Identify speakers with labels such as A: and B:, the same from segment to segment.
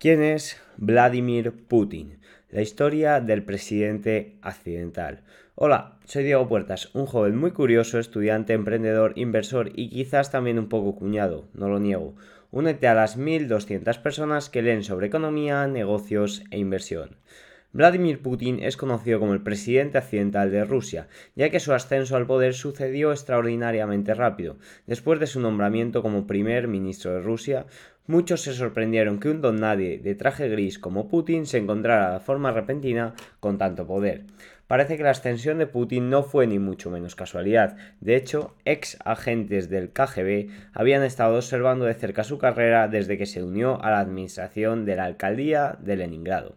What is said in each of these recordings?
A: ¿Quién es Vladimir Putin? La historia del presidente accidental. Hola, soy Diego Puertas, un joven muy curioso, estudiante, emprendedor, inversor y quizás también un poco cuñado, no lo niego. Únete a las 1200 personas que leen sobre economía, negocios e inversión. Vladimir Putin es conocido como el presidente accidental de Rusia, ya que su ascenso al poder sucedió extraordinariamente rápido. Después de su nombramiento como primer ministro de Rusia, Muchos se sorprendieron que un don nadie de traje gris como Putin se encontrara de forma repentina con tanto poder. Parece que la ascensión de Putin no fue ni mucho menos casualidad. De hecho, ex agentes del KGB habían estado observando de cerca su carrera desde que se unió a la administración de la alcaldía de Leningrado.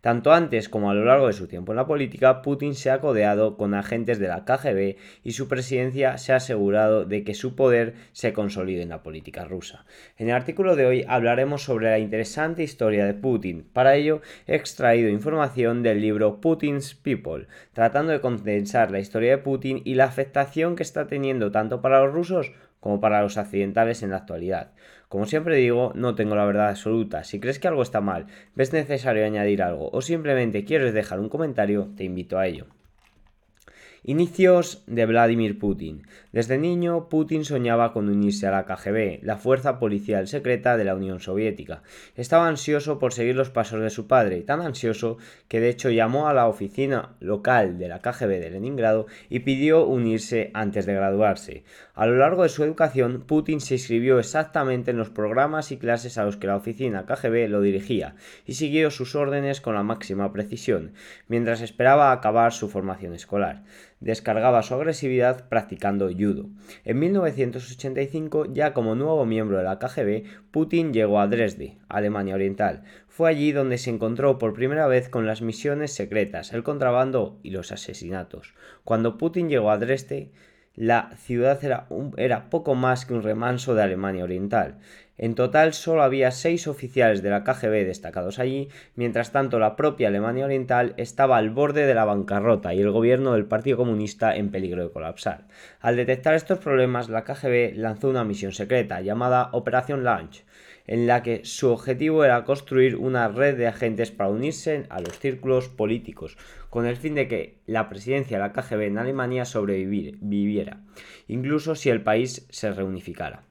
A: Tanto antes como a lo largo de su tiempo en la política, Putin se ha codeado con agentes de la KGB y su presidencia se ha asegurado de que su poder se consolide en la política rusa. En el artículo de hoy hablaremos sobre la interesante historia de Putin. Para ello he extraído información del libro Putin's People, tratando de condensar la historia de Putin y la afectación que está teniendo tanto para los rusos como para los accidentales en la actualidad. Como siempre digo, no tengo la verdad absoluta. Si crees que algo está mal, ves necesario añadir algo o simplemente quieres dejar un comentario, te invito a ello. Inicios de Vladimir Putin. Desde niño, Putin soñaba con unirse a la KGB, la fuerza policial secreta de la Unión Soviética. Estaba ansioso por seguir los pasos de su padre, tan ansioso que de hecho llamó a la oficina local de la KGB de Leningrado y pidió unirse antes de graduarse. A lo largo de su educación, Putin se inscribió exactamente en los programas y clases a los que la oficina KGB lo dirigía y siguió sus órdenes con la máxima precisión, mientras esperaba acabar su formación escolar descargaba su agresividad practicando judo. En 1985, ya como nuevo miembro de la KGB, Putin llegó a Dresde, Alemania Oriental. Fue allí donde se encontró por primera vez con las misiones secretas, el contrabando y los asesinatos. Cuando Putin llegó a Dresde, la ciudad era, era, poco más que un remanso de Alemania Oriental. En total solo había seis oficiales de la KGB destacados allí, mientras tanto la propia Alemania Oriental estaba al borde de la bancarrota y el gobierno del Partido Comunista en peligro de colapsar. Al detectar estos problemas, la KGB lanzó una misión secreta llamada Operación Launch, en la que su objetivo era construir una red de agentes para unirse a los círculos políticos, con el fin de que la presidencia de la KGB en Alemania sobreviviera, incluso si el país se reunificara.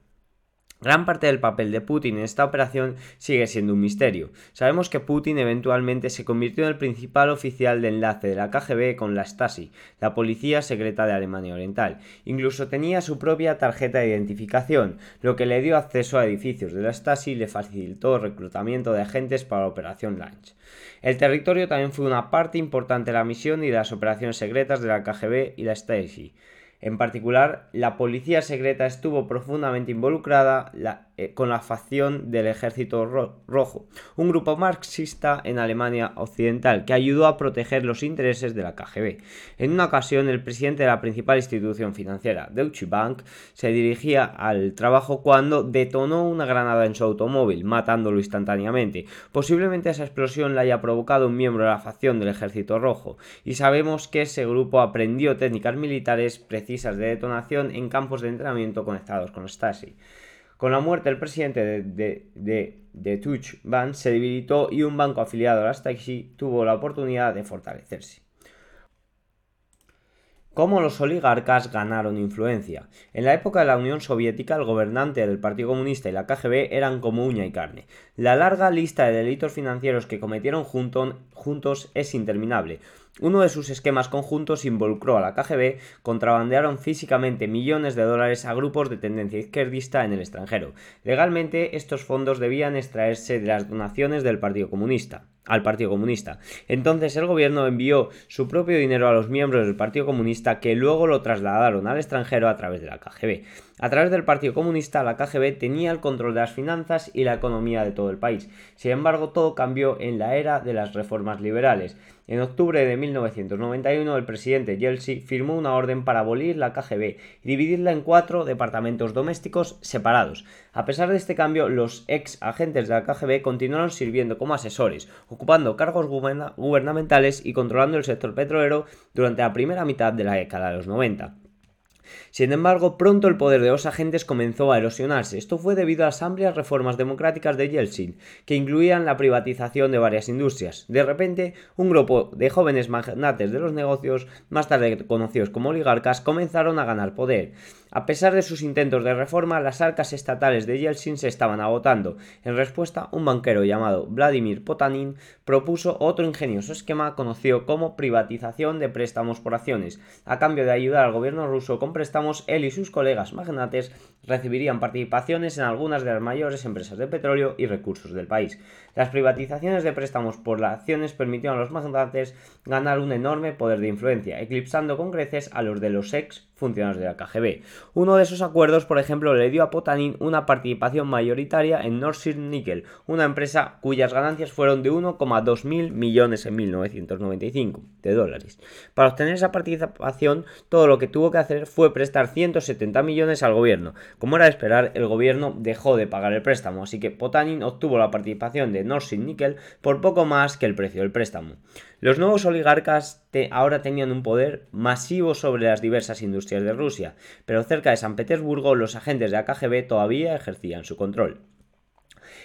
A: Gran parte del papel de Putin en esta operación sigue siendo un misterio. Sabemos que Putin eventualmente se convirtió en el principal oficial de enlace de la KGB con la Stasi, la policía secreta de Alemania Oriental. Incluso tenía su propia tarjeta de identificación, lo que le dio acceso a edificios de la Stasi y le facilitó el reclutamiento de agentes para la operación Lunch. El territorio también fue una parte importante de la misión y de las operaciones secretas de la KGB y la Stasi. En particular, la policía secreta estuvo profundamente involucrada eh, con la facción del Ejército Rojo, un grupo marxista en Alemania Occidental que ayudó a proteger los intereses de la KGB. En una ocasión, el presidente de la principal institución financiera, Deutsche Bank, se dirigía al trabajo cuando detonó una granada en su automóvil, matándolo instantáneamente. Posiblemente esa explosión la haya provocado un miembro de la facción del Ejército Rojo, y sabemos que ese grupo aprendió técnicas militares precisas de detonación en campos de entrenamiento conectados con Stasi. Con la muerte del presidente de, de, de, de Bank se debilitó y un banco afiliado a la Stasi tuvo la oportunidad de fortalecerse. ¿Cómo los oligarcas ganaron influencia? En la época de la Unión Soviética, el gobernante del Partido Comunista y la KGB eran como uña y carne. La larga lista de delitos financieros que cometieron juntos es interminable. Uno de sus esquemas conjuntos involucró a la KGB, contrabandearon físicamente millones de dólares a grupos de tendencia izquierdista en el extranjero. Legalmente, estos fondos debían extraerse de las donaciones del Partido Comunista al Partido Comunista. Entonces el gobierno envió su propio dinero a los miembros del Partido Comunista que luego lo trasladaron al extranjero a través de la KGB. A través del Partido Comunista, la KGB tenía el control de las finanzas y la economía de todo el país. Sin embargo, todo cambió en la era de las reformas liberales. En octubre de 1991, el presidente Yeltsin firmó una orden para abolir la KGB y dividirla en cuatro departamentos domésticos separados. A pesar de este cambio, los ex agentes de la KGB continuaron sirviendo como asesores, ocupando cargos gubernamentales y controlando el sector petrolero durante la primera mitad de la década de los 90. Sin embargo, pronto el poder de los agentes comenzó a erosionarse. Esto fue debido a las amplias reformas democráticas de Yeltsin, que incluían la privatización de varias industrias. De repente, un grupo de jóvenes magnates de los negocios, más tarde conocidos como oligarcas, comenzaron a ganar poder. A pesar de sus intentos de reforma, las arcas estatales de Yeltsin se estaban agotando. En respuesta, un banquero llamado Vladimir Potanin propuso otro ingenioso esquema conocido como privatización de préstamos por acciones. A cambio de ayudar al gobierno ruso con préstamos, él y sus colegas magnates recibirían participaciones en algunas de las mayores empresas de petróleo y recursos del país. Las privatizaciones de préstamos por acciones permitieron a los magnates ganar un enorme poder de influencia, eclipsando con creces a los de los ex funcionarios de la KGB. Uno de esos acuerdos, por ejemplo, le dio a Potanin una participación mayoritaria en Nordsee Nickel, una empresa cuyas ganancias fueron de 1,2 mil millones en 1995 de dólares. Para obtener esa participación, todo lo que tuvo que hacer fue prestar 170 millones al gobierno. Como era de esperar, el gobierno dejó de pagar el préstamo, así que Potanin obtuvo la participación de Nordsee Nickel por poco más que el precio del préstamo. Los nuevos oligarcas ahora tenían un poder masivo sobre las diversas industrias de Rusia, pero cerca de San Petersburgo los agentes de la KGB todavía ejercían su control.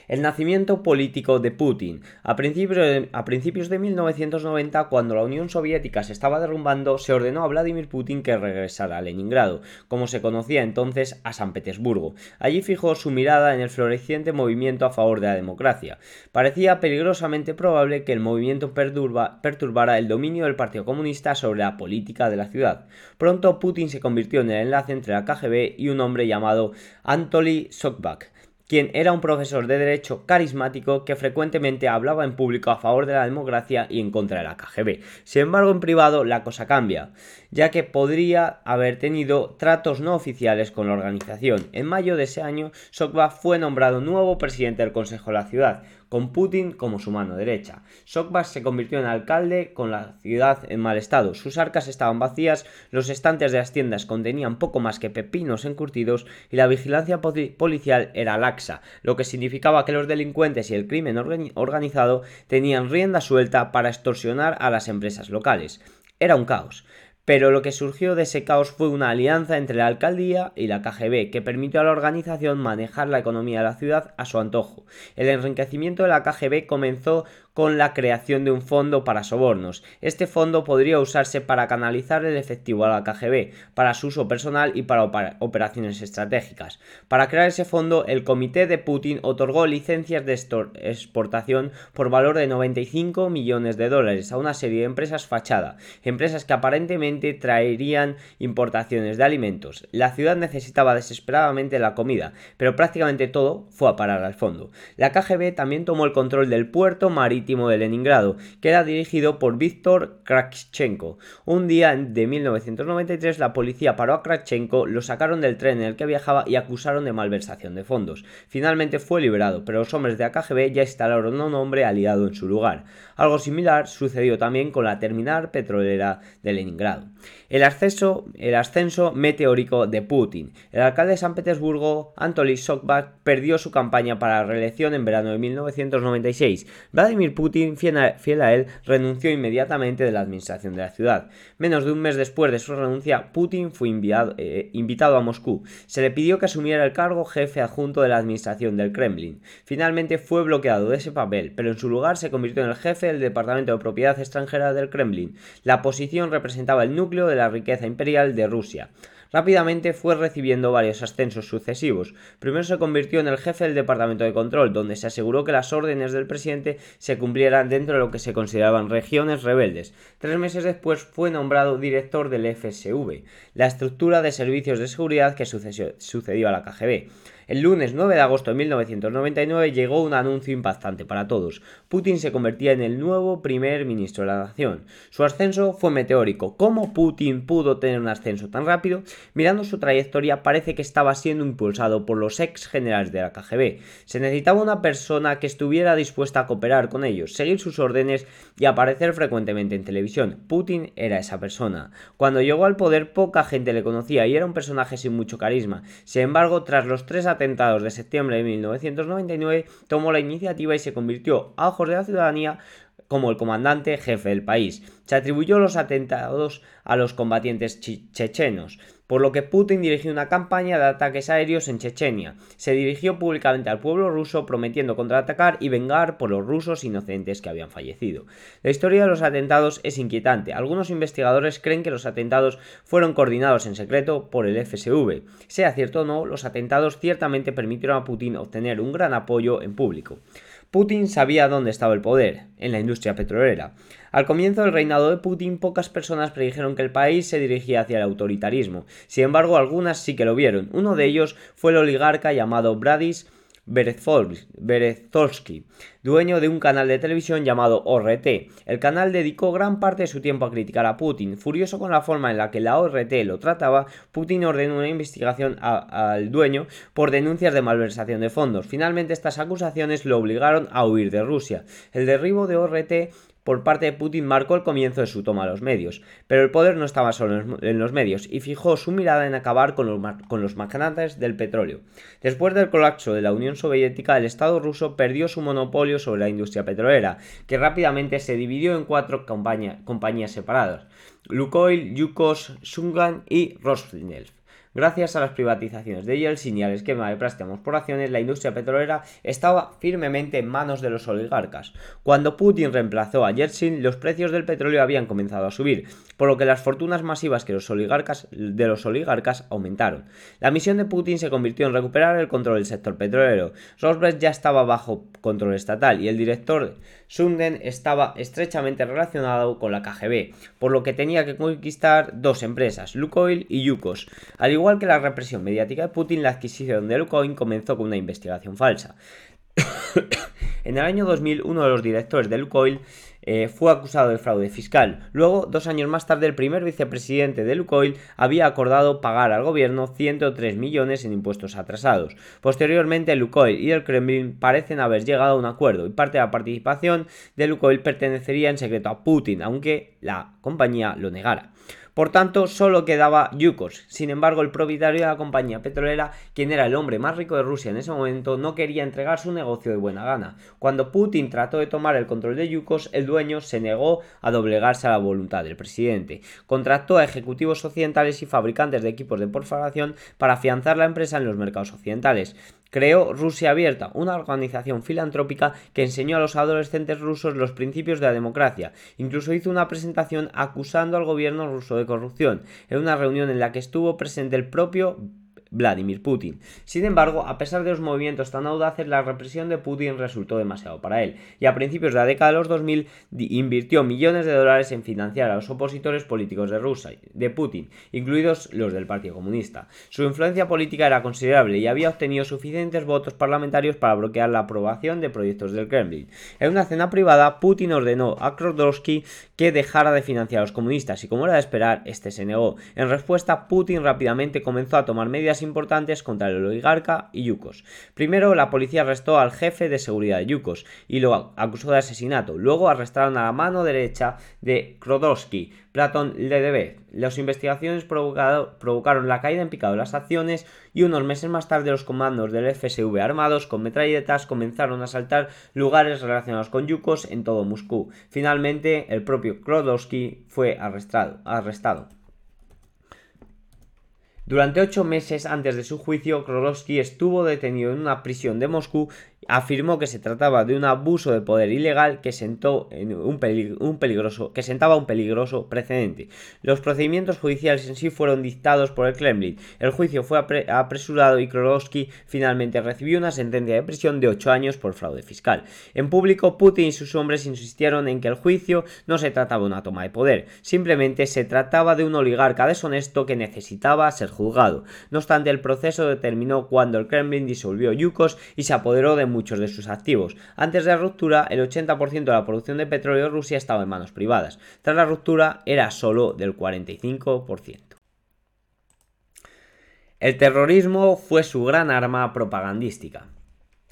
A: El nacimiento político de Putin. A principios de, a principios de 1990, cuando la Unión Soviética se estaba derrumbando, se ordenó a Vladimir Putin que regresara a Leningrado, como se conocía entonces a San Petersburgo. Allí fijó su mirada en el floreciente movimiento a favor de la democracia. Parecía peligrosamente probable que el movimiento perturbara el dominio del Partido Comunista sobre la política de la ciudad. Pronto Putin se convirtió en el enlace entre la KGB y un hombre llamado Anatoly Sokbak, quien era un profesor de derecho carismático que frecuentemente hablaba en público a favor de la democracia y en contra de la KGB. Sin embargo, en privado la cosa cambia, ya que podría haber tenido tratos no oficiales con la organización. En mayo de ese año, Sokva fue nombrado nuevo presidente del Consejo de la ciudad, con Putin como su mano derecha. Sokvas se convirtió en alcalde con la ciudad en mal estado. Sus arcas estaban vacías, los estantes de las tiendas contenían poco más que pepinos encurtidos y la vigilancia policial era laxa, lo que significaba que los delincuentes y el crimen organizado tenían rienda suelta para extorsionar a las empresas locales. Era un caos. Pero lo que surgió de ese caos fue una alianza entre la alcaldía y la KGB que permitió a la organización manejar la economía de la ciudad a su antojo. El enriquecimiento de la KGB comenzó con la creación de un fondo para sobornos. Este fondo podría usarse para canalizar el efectivo a la KGB, para su uso personal y para operaciones estratégicas. Para crear ese fondo, el comité de Putin otorgó licencias de exportación por valor de 95 millones de dólares a una serie de empresas fachada, empresas que aparentemente traerían importaciones de alimentos. La ciudad necesitaba desesperadamente la comida, pero prácticamente todo fue a parar al fondo. La KGB también tomó el control del puerto marítimo de Leningrado, que era dirigido por Víctor Kravchenko. Un día de 1993 la policía paró a Kravchenko, lo sacaron del tren en el que viajaba y acusaron de malversación de fondos. Finalmente fue liberado, pero los hombres de AKGB ya instalaron a un hombre aliado en su lugar. Algo similar sucedió también con la terminal petrolera de Leningrado. El ascenso, meteórico de Putin. El alcalde de San Petersburgo, Anatoly Sokbak, perdió su campaña para la reelección en verano de 1996. Vladimir Putin, fiel a, él, renunció inmediatamente de la administración de la ciudad. Menos de un mes después de su renuncia, Putin fue eh, invitado a Moscú. Se le pidió que asumiera el cargo jefe adjunto de la administración del Kremlin. Finalmente fue bloqueado de ese papel, pero en su lugar se convirtió en el jefe del Departamento de Propiedad Extranjera del Kremlin. La posición representaba el núcleo de la riqueza imperial de Rusia. Rápidamente fue recibiendo varios ascensos sucesivos. Primero se convirtió en el jefe del Departamento de Control, donde se aseguró que las órdenes del presidente se cumplieran dentro de lo que se consideraban regiones rebeldes. Tres meses después fue nombrado director del FSV, la estructura de servicios de seguridad que sucedió a la KGB. El lunes 9 de agosto de 1999 llegó un anuncio impactante para todos. Putin se convertía en el nuevo primer ministro de la nación. Su ascenso fue meteórico. ¿Cómo Putin pudo tener un ascenso tan rápido? Mirando su trayectoria parece que estaba siendo impulsado por los ex generales de la KGB. Se necesitaba una persona que estuviera dispuesta a cooperar con ellos, seguir sus órdenes y aparecer frecuentemente en televisión. Putin era esa persona. Cuando llegó al poder poca gente le conocía y era un personaje sin mucho carisma. Sin embargo, tras los tres atentados de septiembre de 1999, tomó la iniciativa y se convirtió, a ojos de la ciudadanía, como el comandante jefe del país. Se atribuyó los atentados a los combatientes chechenos, por lo que Putin dirigió una campaña de ataques aéreos en Chechenia. Se dirigió públicamente al pueblo ruso prometiendo contraatacar y vengar por los rusos inocentes que habían fallecido. La historia de los atentados es inquietante. Algunos investigadores creen que los atentados fueron coordinados en secreto por el FSV. Sea cierto o no, los atentados ciertamente permitieron a Putin obtener un gran apoyo en público. Putin sabía dónde estaba el poder, en la industria petrolera. Al comienzo del reinado de Putin, pocas personas predijeron que el país se dirigía hacia el autoritarismo. Sin embargo, algunas sí que lo vieron. Uno de ellos fue el oligarca llamado Bradis Berezovsky, dueño de un canal de televisión llamado ORT. El canal dedicó gran parte de su tiempo a criticar a Putin. Furioso con la forma en la que la ORT lo trataba, Putin ordenó una investigación al dueño por denuncias de malversación de fondos. Finalmente estas acusaciones lo obligaron a huir de Rusia. El derribo de ORT por parte de Putin marcó el comienzo de su toma a los medios, pero el poder no estaba solo en los medios y fijó su mirada en acabar con los, magnates del petróleo. Después del colapso de la Unión Soviética, el Estado ruso perdió su monopolio sobre la industria petrolera, que rápidamente se dividió en cuatro compañías separadas: Lukoil, Yukos, Sungan y Rosneft. Gracias a las privatizaciones de Yeltsin y al esquema de préstamos por acciones, la industria petrolera estaba firmemente en manos de los oligarcas. Cuando Putin reemplazó a Yeltsin, los precios del petróleo habían comenzado a subir, por lo que las fortunas masivas que los oligarcas, de los oligarcas aumentaron. La misión de Putin se convirtió en recuperar el control del sector petrolero. Rosbrest ya estaba bajo control estatal y el director Sunden estaba estrechamente relacionado con la KGB, por lo que tenía que conquistar dos empresas, Lukoil y Yukos. Al igual que la represión mediática de Putin, la adquisición de Lukoil comenzó con una investigación falsa. en el año 2000, uno de los directores de Lukoil eh, fue acusado de fraude fiscal. Luego, dos años más tarde, el primer vicepresidente de Lukoil había acordado pagar al gobierno 103 millones en impuestos atrasados. Posteriormente, Lukoil y el Kremlin parecen haber llegado a un acuerdo y parte de la participación de Lukoil pertenecería en secreto a Putin, aunque la compañía lo negara. Por tanto, solo quedaba Yukos. Sin embargo, el propietario de la compañía petrolera, quien era el hombre más rico de Rusia en ese momento, no quería entregar su negocio de buena gana. Cuando Putin trató de tomar el control de Yukos, el dueño se negó a doblegarse a la voluntad del presidente. Contrató a ejecutivos occidentales y fabricantes de equipos de perforación para afianzar la empresa en los mercados occidentales creó Rusia Abierta, una organización filantrópica que enseñó a los adolescentes rusos los principios de la democracia. Incluso hizo una presentación acusando al gobierno ruso de corrupción, en una reunión en la que estuvo presente el propio Vladimir Putin. Sin embargo, a pesar de los movimientos tan audaces, la represión de Putin resultó demasiado para él, y a principios de la década de los 2000 invirtió millones de dólares en financiar a los opositores políticos de Rusia, de Putin, incluidos los del Partido Comunista. Su influencia política era considerable y había obtenido suficientes votos parlamentarios para bloquear la aprobación de proyectos del Kremlin. En una cena privada, Putin ordenó a Krodowski que dejara de financiar a los comunistas y como era de esperar, este se negó. En respuesta, Putin rápidamente comenzó a tomar medidas importantes contra el oligarca y Yukos. Primero, la policía arrestó al jefe de seguridad de Yukos y lo acusó de asesinato. Luego arrestaron a la mano derecha de Krodowski, Platon Ledebev. Las investigaciones provocaron la caída en picado de las acciones y unos meses más tarde los comandos del FSV armados con metralletas comenzaron a asaltar lugares relacionados con Yukos en todo Moscú. Finalmente, el propio Krodowski fue arrestado. arrestado. Durante ocho meses antes de su juicio, Krolowski estuvo detenido en una prisión de Moscú afirmó que se trataba de un abuso de poder ilegal que, sentó en un, peligroso, que sentaba un peligroso precedente. Los procedimientos judiciales en sí fueron dictados por el Kremlin. El juicio fue apresurado y Krolowski finalmente recibió una sentencia de prisión de 8 años por fraude fiscal. En público, Putin y sus hombres insistieron en que el juicio no se trataba de una toma de poder, simplemente se trataba de un oligarca deshonesto que necesitaba ser juzgado. No obstante, el proceso determinó cuando el Kremlin disolvió Yukos y se apoderó de muchos de sus activos. Antes de la ruptura, el 80% de la producción de petróleo de Rusia estaba en manos privadas. Tras la ruptura, era solo del 45%. El terrorismo fue su gran arma propagandística.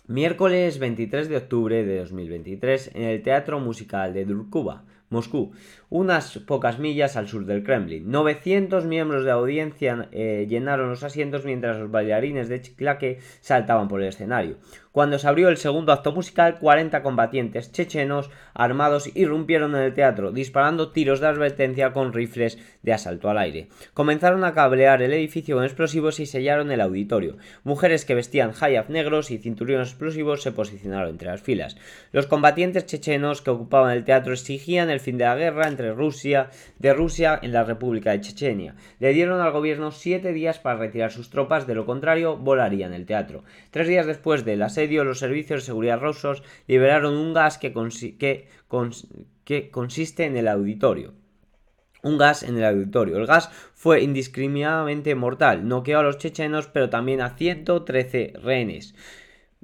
A: Miércoles 23 de octubre de 2023 en el Teatro Musical de Durkuba, Moscú, unas pocas millas al sur del Kremlin. 900 miembros de audiencia eh, llenaron los asientos mientras los bailarines de Chiclaque saltaban por el escenario. Cuando se abrió el segundo acto musical, 40 combatientes chechenos armados irrumpieron en el teatro, disparando tiros de advertencia con rifles de asalto al aire. Comenzaron a cablear el edificio con explosivos y sellaron el auditorio. Mujeres que vestían hayaf negros y cinturones explosivos se posicionaron entre las filas. Los combatientes chechenos que ocupaban el teatro exigían el fin de la guerra entre Rusia de Rusia en la República de Chechenia. Le dieron al gobierno siete días para retirar sus tropas, de lo contrario volarían el teatro. Tres días después del asedio los servicios de seguridad rusos liberaron un gas que, que consiste en el auditorio un gas en el auditorio. El gas fue indiscriminadamente mortal, noqueó a los chechenos, pero también a 113 rehenes.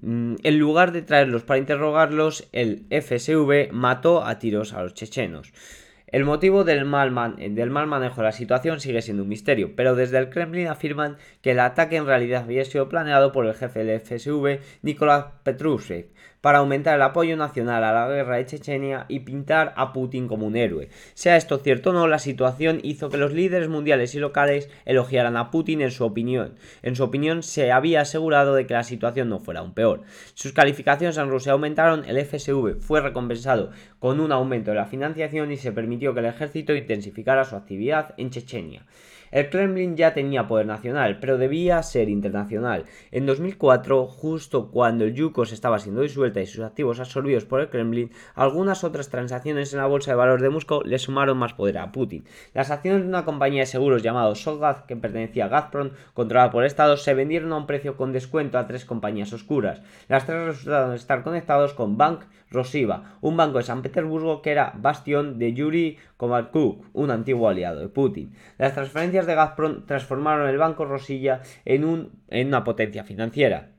A: Mm, en lugar de traerlos para interrogarlos, el FSV mató a tiros a los chechenos. El motivo del mal, manejo de la situación sigue siendo un misterio, pero desde el Kremlin afirman que el ataque en realidad había sido planeado por el jefe del FSV, Nikolai Petrushev, para aumentar el apoyo nacional a la guerra de Chechenia y pintar a Putin como un héroe. Sea esto cierto o no, la situación hizo que los líderes mundiales y locales elogiaran a Putin en su opinión. En su opinión, se había asegurado de que la situación no fuera aún peor. Sus calificaciones en Rusia aumentaron, el FSV fue recompensado con un aumento de la financiación y se permitió que el ejército intensificara su actividad en Chechenia. El Kremlin ya tenía poder nacional, pero debía ser internacional. En 2004, justo cuando el Yukos estaba siendo y sus activos absorbidos por el Kremlin, algunas otras transacciones en la bolsa de valores de Moscú le sumaron más poder a Putin. Las acciones de una compañía de seguros llamada Solgaz, que pertenecía a Gazprom, controlada por el Estado, se vendieron a un precio con descuento a tres compañías oscuras. Las tres resultaron estar conectados con Bank Rosiva, un banco de San Petersburgo que era bastión de Yuri Komarkuk, un antiguo aliado de Putin. Las transferencias de Gazprom transformaron el banco Rosilla en una potencia financiera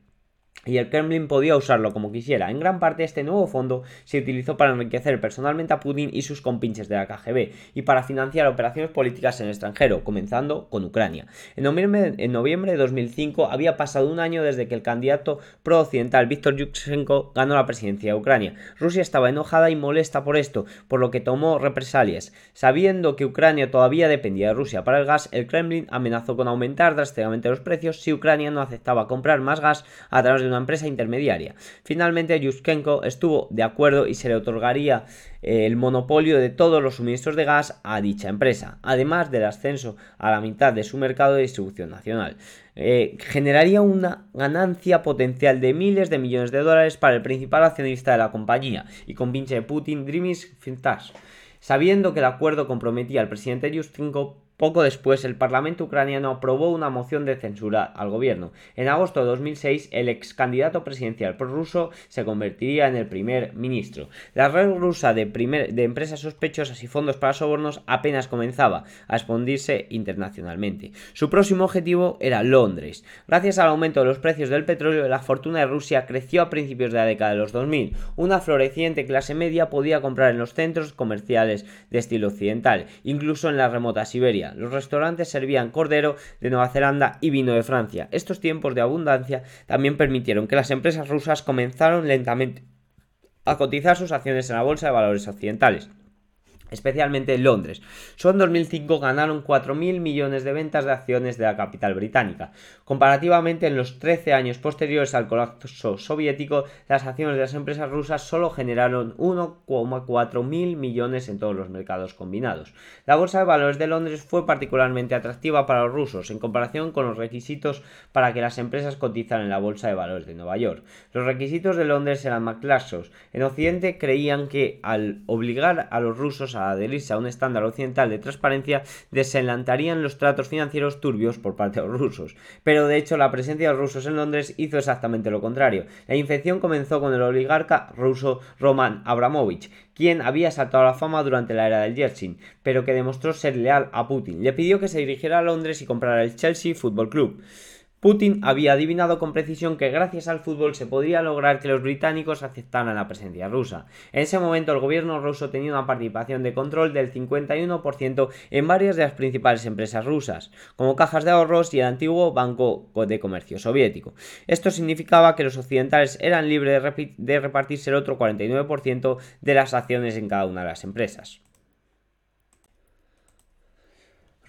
A: y el Kremlin podía usarlo como quisiera. En gran parte este nuevo fondo se utilizó para enriquecer personalmente a Putin y sus compinches de la KGB y para financiar operaciones políticas en el extranjero, comenzando con Ucrania. En noviembre, de 2005 había pasado un año desde que el candidato pro-occidental Viktor Yushchenko ganó la presidencia de Ucrania. Rusia estaba enojada y molesta por esto, por lo que tomó represalias. Sabiendo que Ucrania todavía dependía de Rusia para el gas, el Kremlin amenazó con aumentar drásticamente los precios si Ucrania no aceptaba comprar más gas a través de una empresa intermediaria. Finalmente, Yushchenko estuvo de acuerdo y se le otorgaría eh, el monopolio de todos los suministros de gas a dicha empresa, además del ascenso a la mitad de su mercado de distribución nacional. Eh, generaría una ganancia potencial de miles de millones de dólares para el principal accionista de la compañía y con pinche de Putin, Drimis Fintas. Sabiendo que el acuerdo comprometía al presidente Yushchenko poco después, el Parlamento ucraniano aprobó una moción de censura al gobierno. En agosto de 2006, el ex candidato presidencial prorruso se convertiría en el primer ministro. La red rusa de, empresas sospechosas y fondos para sobornos apenas comenzaba a expandirse internacionalmente. Su próximo objetivo era Londres. Gracias al aumento de los precios del petróleo, la fortuna de Rusia creció a principios de la década de los 2000. Una floreciente clase media podía comprar en los centros comerciales de estilo occidental, incluso en la remota Siberia los restaurantes servían cordero de Nueva Zelanda y vino de Francia. Estos tiempos de abundancia también permitieron que las empresas rusas comenzaron lentamente a cotizar sus acciones en la bolsa de valores occidentales especialmente en Londres. Solo en 2005 ganaron 4.000 millones de ventas de acciones de la capital británica. Comparativamente, en los 13 años posteriores al colapso soviético, las acciones de las empresas rusas solo generaron 1,4 mil millones en todos los mercados combinados. La bolsa de valores de Londres fue particularmente atractiva para los rusos en comparación con los requisitos para que las empresas cotizaran en la bolsa de valores de Nueva York. Los requisitos de Londres eran más laxos. En Occidente creían que al obligar a los rusos a adherirse a un estándar occidental de transparencia, desenlantarían los tratos financieros turbios por parte de los rusos. Pero de hecho, la presencia de los rusos en Londres hizo exactamente lo contrario. La infección comenzó con el oligarca ruso Roman Abramovich, quien había saltado a la fama durante la era del Yeltsin, pero que demostró ser leal a Putin. Le pidió que se dirigiera a Londres y comprara el Chelsea Football Club. Putin había adivinado con precisión que gracias al fútbol se podría lograr que los británicos aceptaran la presencia rusa. En ese momento el gobierno ruso tenía una participación de control del 51% en varias de las principales empresas rusas, como cajas de ahorros y el antiguo Banco de Comercio Soviético. Esto significaba que los occidentales eran libres de repartirse el otro 49% de las acciones en cada una de las empresas.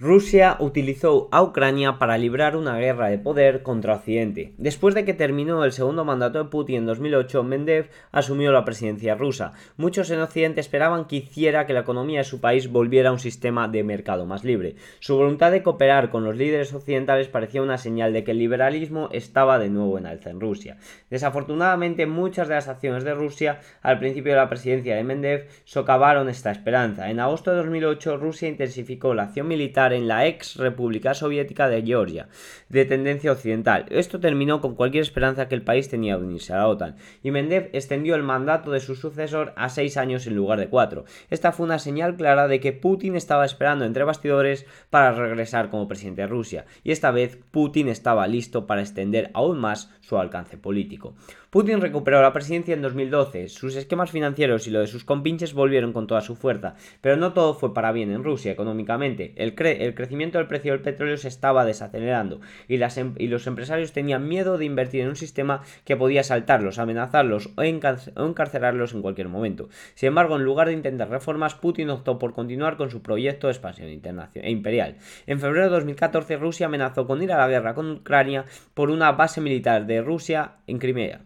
A: Rusia utilizó a Ucrania para librar una guerra de poder contra Occidente. Después de que terminó el segundo mandato de Putin en 2008, Mendev asumió la presidencia rusa. Muchos en Occidente esperaban que hiciera que la economía de su país volviera a un sistema de mercado más libre. Su voluntad de cooperar con los líderes occidentales parecía una señal de que el liberalismo estaba de nuevo en alza en Rusia. Desafortunadamente, muchas de las acciones de Rusia al principio de la presidencia de Mendev socavaron esta esperanza. En agosto de 2008, Rusia intensificó la acción militar en la ex República Soviética de Georgia, de tendencia occidental. Esto terminó con cualquier esperanza que el país tenía de unirse a la OTAN, y Mendev extendió el mandato de su sucesor a seis años en lugar de cuatro. Esta fue una señal clara de que Putin estaba esperando entre bastidores para regresar como presidente de Rusia, y esta vez Putin estaba listo para extender aún más su alcance político. Putin recuperó la presidencia en 2012, sus esquemas financieros y lo de sus compinches volvieron con toda su fuerza, pero no todo fue para bien en Rusia económicamente. El, crecimiento del precio del petróleo se estaba desacelerando em-, y, los empresarios tenían miedo de invertir en un sistema que podía saltarlos, amenazarlos o, encarcelarlos en cualquier momento. Sin embargo, en lugar de intentar reformas, Putin optó por continuar con su proyecto de expansión e imperial. En febrero de 2014, Rusia amenazó con ir a la guerra con Ucrania por una base militar de Rusia en Crimea.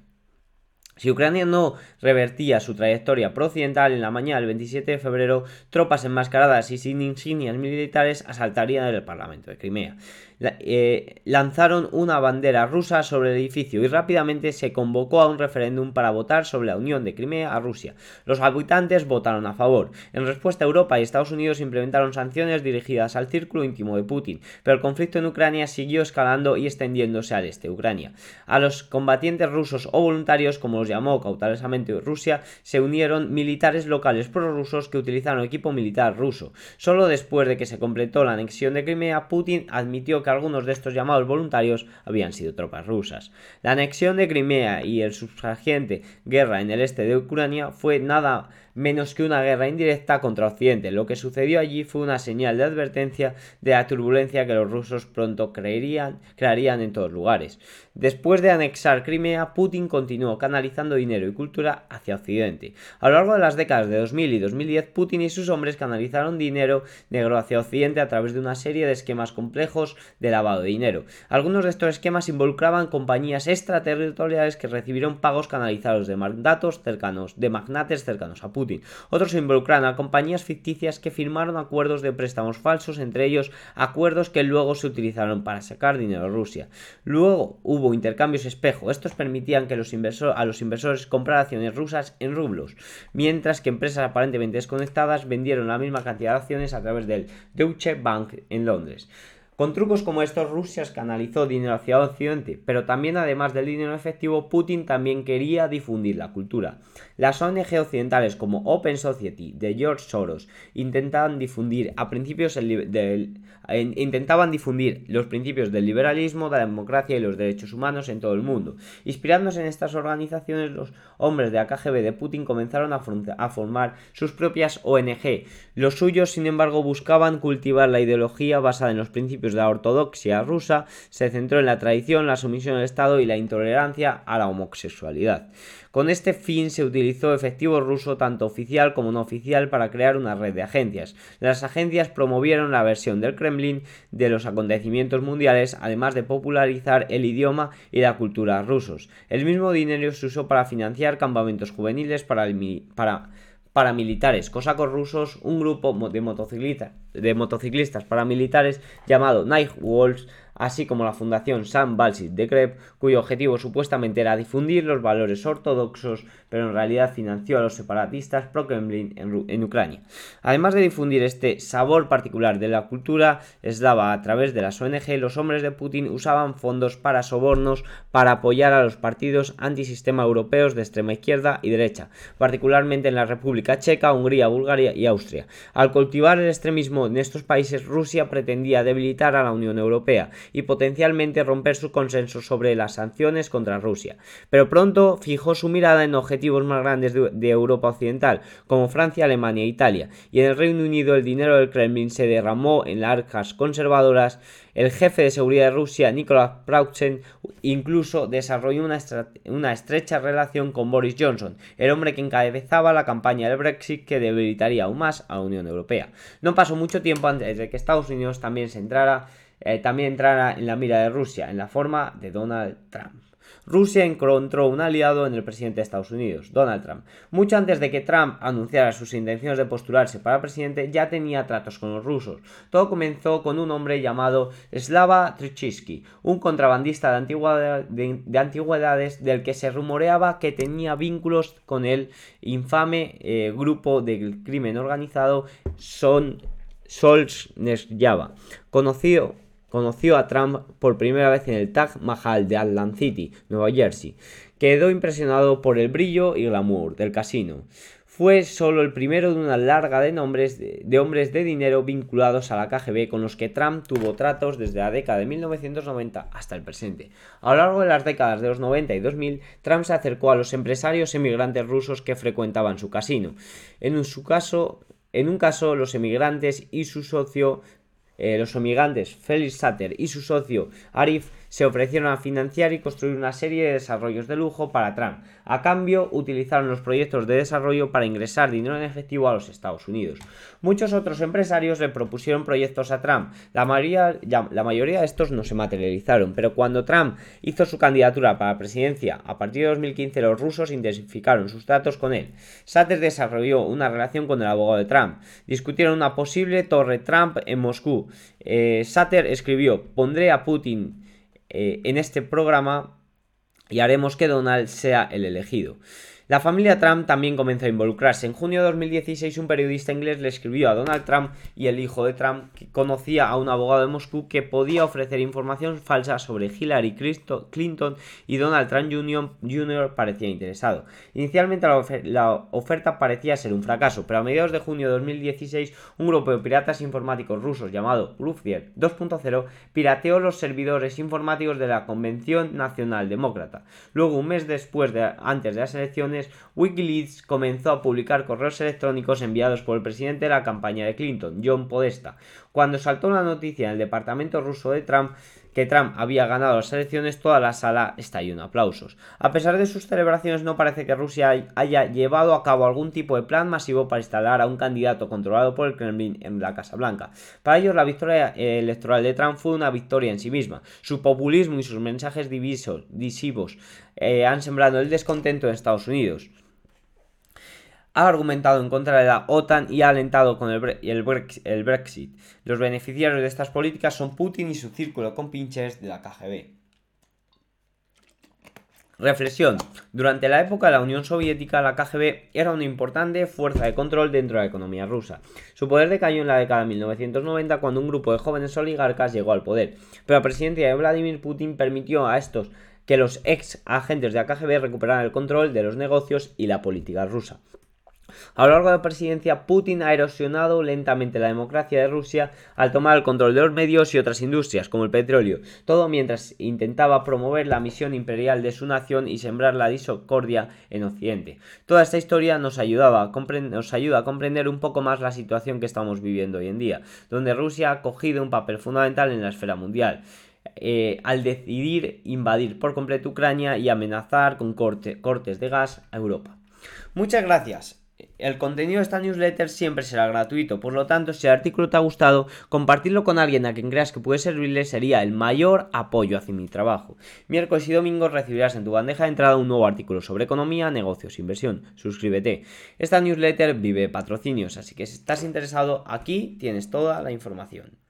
A: Si Ucrania no revertía su trayectoria pro-occidental, en la mañana del 27 de febrero, tropas enmascaradas y sin insignias militares asaltarían el Parlamento de Crimea. Eh, lanzaron una bandera rusa sobre el edificio y rápidamente se convocó a un referéndum para votar sobre la unión de Crimea a Rusia. Los habitantes votaron a favor. En respuesta, Europa y Estados Unidos implementaron sanciones dirigidas al círculo íntimo de Putin, pero el conflicto en Ucrania siguió escalando y extendiéndose al este de Ucrania. A los combatientes rusos o voluntarios, como los llamó cautelosamente Rusia, se unieron militares locales prorrusos que utilizaron equipo militar ruso. Solo después de que se completó la anexión de Crimea, Putin admitió algunos de estos llamados voluntarios habían sido tropas rusas. La anexión de Crimea y el subsiguiente guerra en el este de Ucrania fue nada menos que una guerra indirecta contra Occidente. Lo que sucedió allí fue una señal de advertencia de la turbulencia que los rusos pronto creerían, crearían en todos lugares. Después de anexar Crimea, Putin continuó canalizando dinero y cultura hacia Occidente. A lo largo de las décadas de 2000 y 2010, Putin y sus hombres canalizaron dinero negro hacia Occidente a través de una serie de esquemas complejos de lavado de dinero. Algunos de estos esquemas involucraban compañías extraterritoriales que recibieron pagos canalizados de mandatos cercanos, de magnates cercanos a Putin. Otros involucran a compañías ficticias que firmaron acuerdos de préstamos falsos, entre ellos acuerdos que luego se utilizaron para sacar dinero a Rusia. Luego hubo intercambios espejo. Estos permitían que los a los inversores comprar acciones rusas en rublos, mientras que empresas aparentemente desconectadas vendieron la misma cantidad de acciones a través del Deutsche Bank en Londres. Con trucos como estos, Rusia canalizó dinero hacia Occidente, pero también además del dinero efectivo, Putin también quería difundir la cultura. Las ONG occidentales como Open Society de George Soros intentaban difundir a principios del, intentaban difundir los principios del liberalismo, de la democracia y los derechos humanos en todo el mundo. Inspirándose en estas organizaciones, los hombres de AKGB de Putin comenzaron a, a formar sus propias ONG. Los suyos, sin embargo, buscaban cultivar la ideología basada en los principios de la ortodoxia rusa, se centró en la tradición, la sumisión al Estado y la intolerancia a la homosexualidad. Con este fin se utilizó efectivo ruso tanto oficial como no oficial para crear una red de agencias. Las agencias promovieron la versión del Kremlin de los acontecimientos mundiales, además de popularizar el idioma y la cultura rusos. El mismo dinero se usó para financiar campamentos juveniles para, el, para paramilitares cosacos rusos, un grupo de motociclistas, de motociclistas paramilitares llamado Night Wolves así como la Fundación San Balsit de Krep, cuyo objetivo supuestamente era difundir los valores ortodoxos, pero en realidad financió a los separatistas pro-Kremlin en, Ucrania. Además de difundir este sabor particular de la cultura eslava a través de las ONG, los hombres de Putin usaban fondos para sobornos para apoyar a los partidos antisistema europeos de extrema izquierda y derecha, particularmente en la República Checa, Hungría, Bulgaria y Austria. Al cultivar el extremismo en estos países, Rusia pretendía debilitar a la Unión Europea y potencialmente romper su consenso sobre las sanciones contra Rusia. Pero pronto fijó su mirada en objetivos más grandes de, Europa Occidental, como Francia, Alemania e Italia, y en el Reino Unido el dinero del Kremlin se derramó en las arcas conservadoras el jefe de seguridad de Rusia, Nikolai Prauchen, incluso desarrolló una, una, estrecha relación con Boris Johnson, el hombre que encabezaba la campaña del Brexit que debilitaría aún más a la Unión Europea. No pasó mucho tiempo antes de que Estados Unidos también se entrara, eh, también entrara en la mira de Rusia, en la forma de Donald Trump. Rusia encontró un aliado en el presidente de Estados Unidos, Donald Trump. Mucho antes de que Trump anunciara sus intenciones de postularse para presidente, ya tenía tratos con los rusos. Todo comenzó con un hombre llamado Slava Trichisky, un contrabandista de, antigüedades del que se rumoreaba que tenía vínculos con el infame eh, grupo del crimen organizado Son Java, conocido conoció a Trump por primera vez en el Taj Mahal de Atlantic City, Nueva Jersey. Quedó impresionado por el brillo y glamour del casino. Fue solo el primero de una larga de, nombres de, hombres de dinero vinculados a la KGB con los que Trump tuvo tratos desde la década de 1990 hasta el presente. A lo largo de las décadas de los 90 y 2000, Trump se acercó a los empresarios emigrantes rusos que frecuentaban su casino. En caso, en un caso, los emigrantes y su socio eh, los emigrantes Felix Satter y su socio Arif se ofrecieron a financiar y construir una serie de desarrollos de lujo para Trump. A cambio, utilizaron los proyectos de desarrollo para ingresar dinero en efectivo a los Estados Unidos. Muchos otros empresarios le propusieron proyectos a Trump. La mayoría, de estos no se materializaron, pero cuando Trump hizo su candidatura para la presidencia, a partir de 2015 los rusos intensificaron sus tratos con él. Satter desarrolló una relación con el abogado de Trump. Discutieron una posible torre Trump en Moscú. Eh, Satter escribió, pondré a Putin eh, en este programa y haremos que Donald sea el elegido. La familia Trump también comenzó a involucrarse. En junio de 2016 un periodista inglés le escribió a Donald Trump y el hijo de Trump que conocía a un abogado de Moscú que podía ofrecer información falsa sobre Hillary Clinton y Donald Trump Jr. parecía interesado. Inicialmente la, oferta parecía ser un fracaso, pero a mediados de junio de 2016 un grupo de piratas informáticos rusos llamado Gruffier 2.0 pirateó los servidores informáticos de la Convención Nacional Demócrata. Luego, un mes después de antes de las elecciones, Wikileaks comenzó a publicar correos electrónicos enviados por el presidente de la campaña de Clinton, John Podesta. Cuando saltó la noticia en el departamento ruso de Trump, que Trump había ganado las elecciones, toda la sala estalló en aplausos. A pesar de sus celebraciones, no parece que Rusia haya llevado a cabo algún tipo de plan masivo para instalar a un candidato controlado por el Kremlin en la Casa Blanca. Para ellos, la victoria electoral de Trump fue una victoria en sí misma. Su populismo y sus mensajes divisivos eh, han sembrado el descontento en Estados Unidos ha argumentado en contra de la OTAN y ha alentado con el, Brexit. Los beneficiarios de estas políticas son Putin y su círculo con pinches de la KGB. Reflexión. Durante la época de la Unión Soviética, la KGB era una importante fuerza de control dentro de la economía rusa. Su poder decayó en la década de 1990 cuando un grupo de jóvenes oligarcas llegó al poder, pero la presidencia de Vladimir Putin permitió a estos que los ex agentes de la KGB recuperaran el control de los negocios y la política rusa. A lo largo de la presidencia, Putin ha erosionado lentamente la democracia de Rusia al tomar el control de los medios y otras industrias, como el petróleo, todo mientras intentaba promover la misión imperial de su nación y sembrar la discordia en Occidente. Toda esta historia nos, ayudaba nos ayuda a comprender un poco más la situación que estamos viviendo hoy en día, donde Rusia ha cogido un papel fundamental en la esfera mundial. Eh, al decidir invadir por completo Ucrania y amenazar con cortes de gas a Europa. Muchas gracias. El contenido de esta newsletter siempre será gratuito, por lo tanto, si el artículo te ha gustado, compartirlo con alguien a quien creas que puede servirle sería el mayor apoyo hacia mi trabajo. Miércoles y domingo recibirás en tu bandeja de entrada un nuevo artículo sobre economía, negocios, inversión. Suscríbete. Esta newsletter vive patrocinios, así que si estás interesado, aquí tienes toda la información.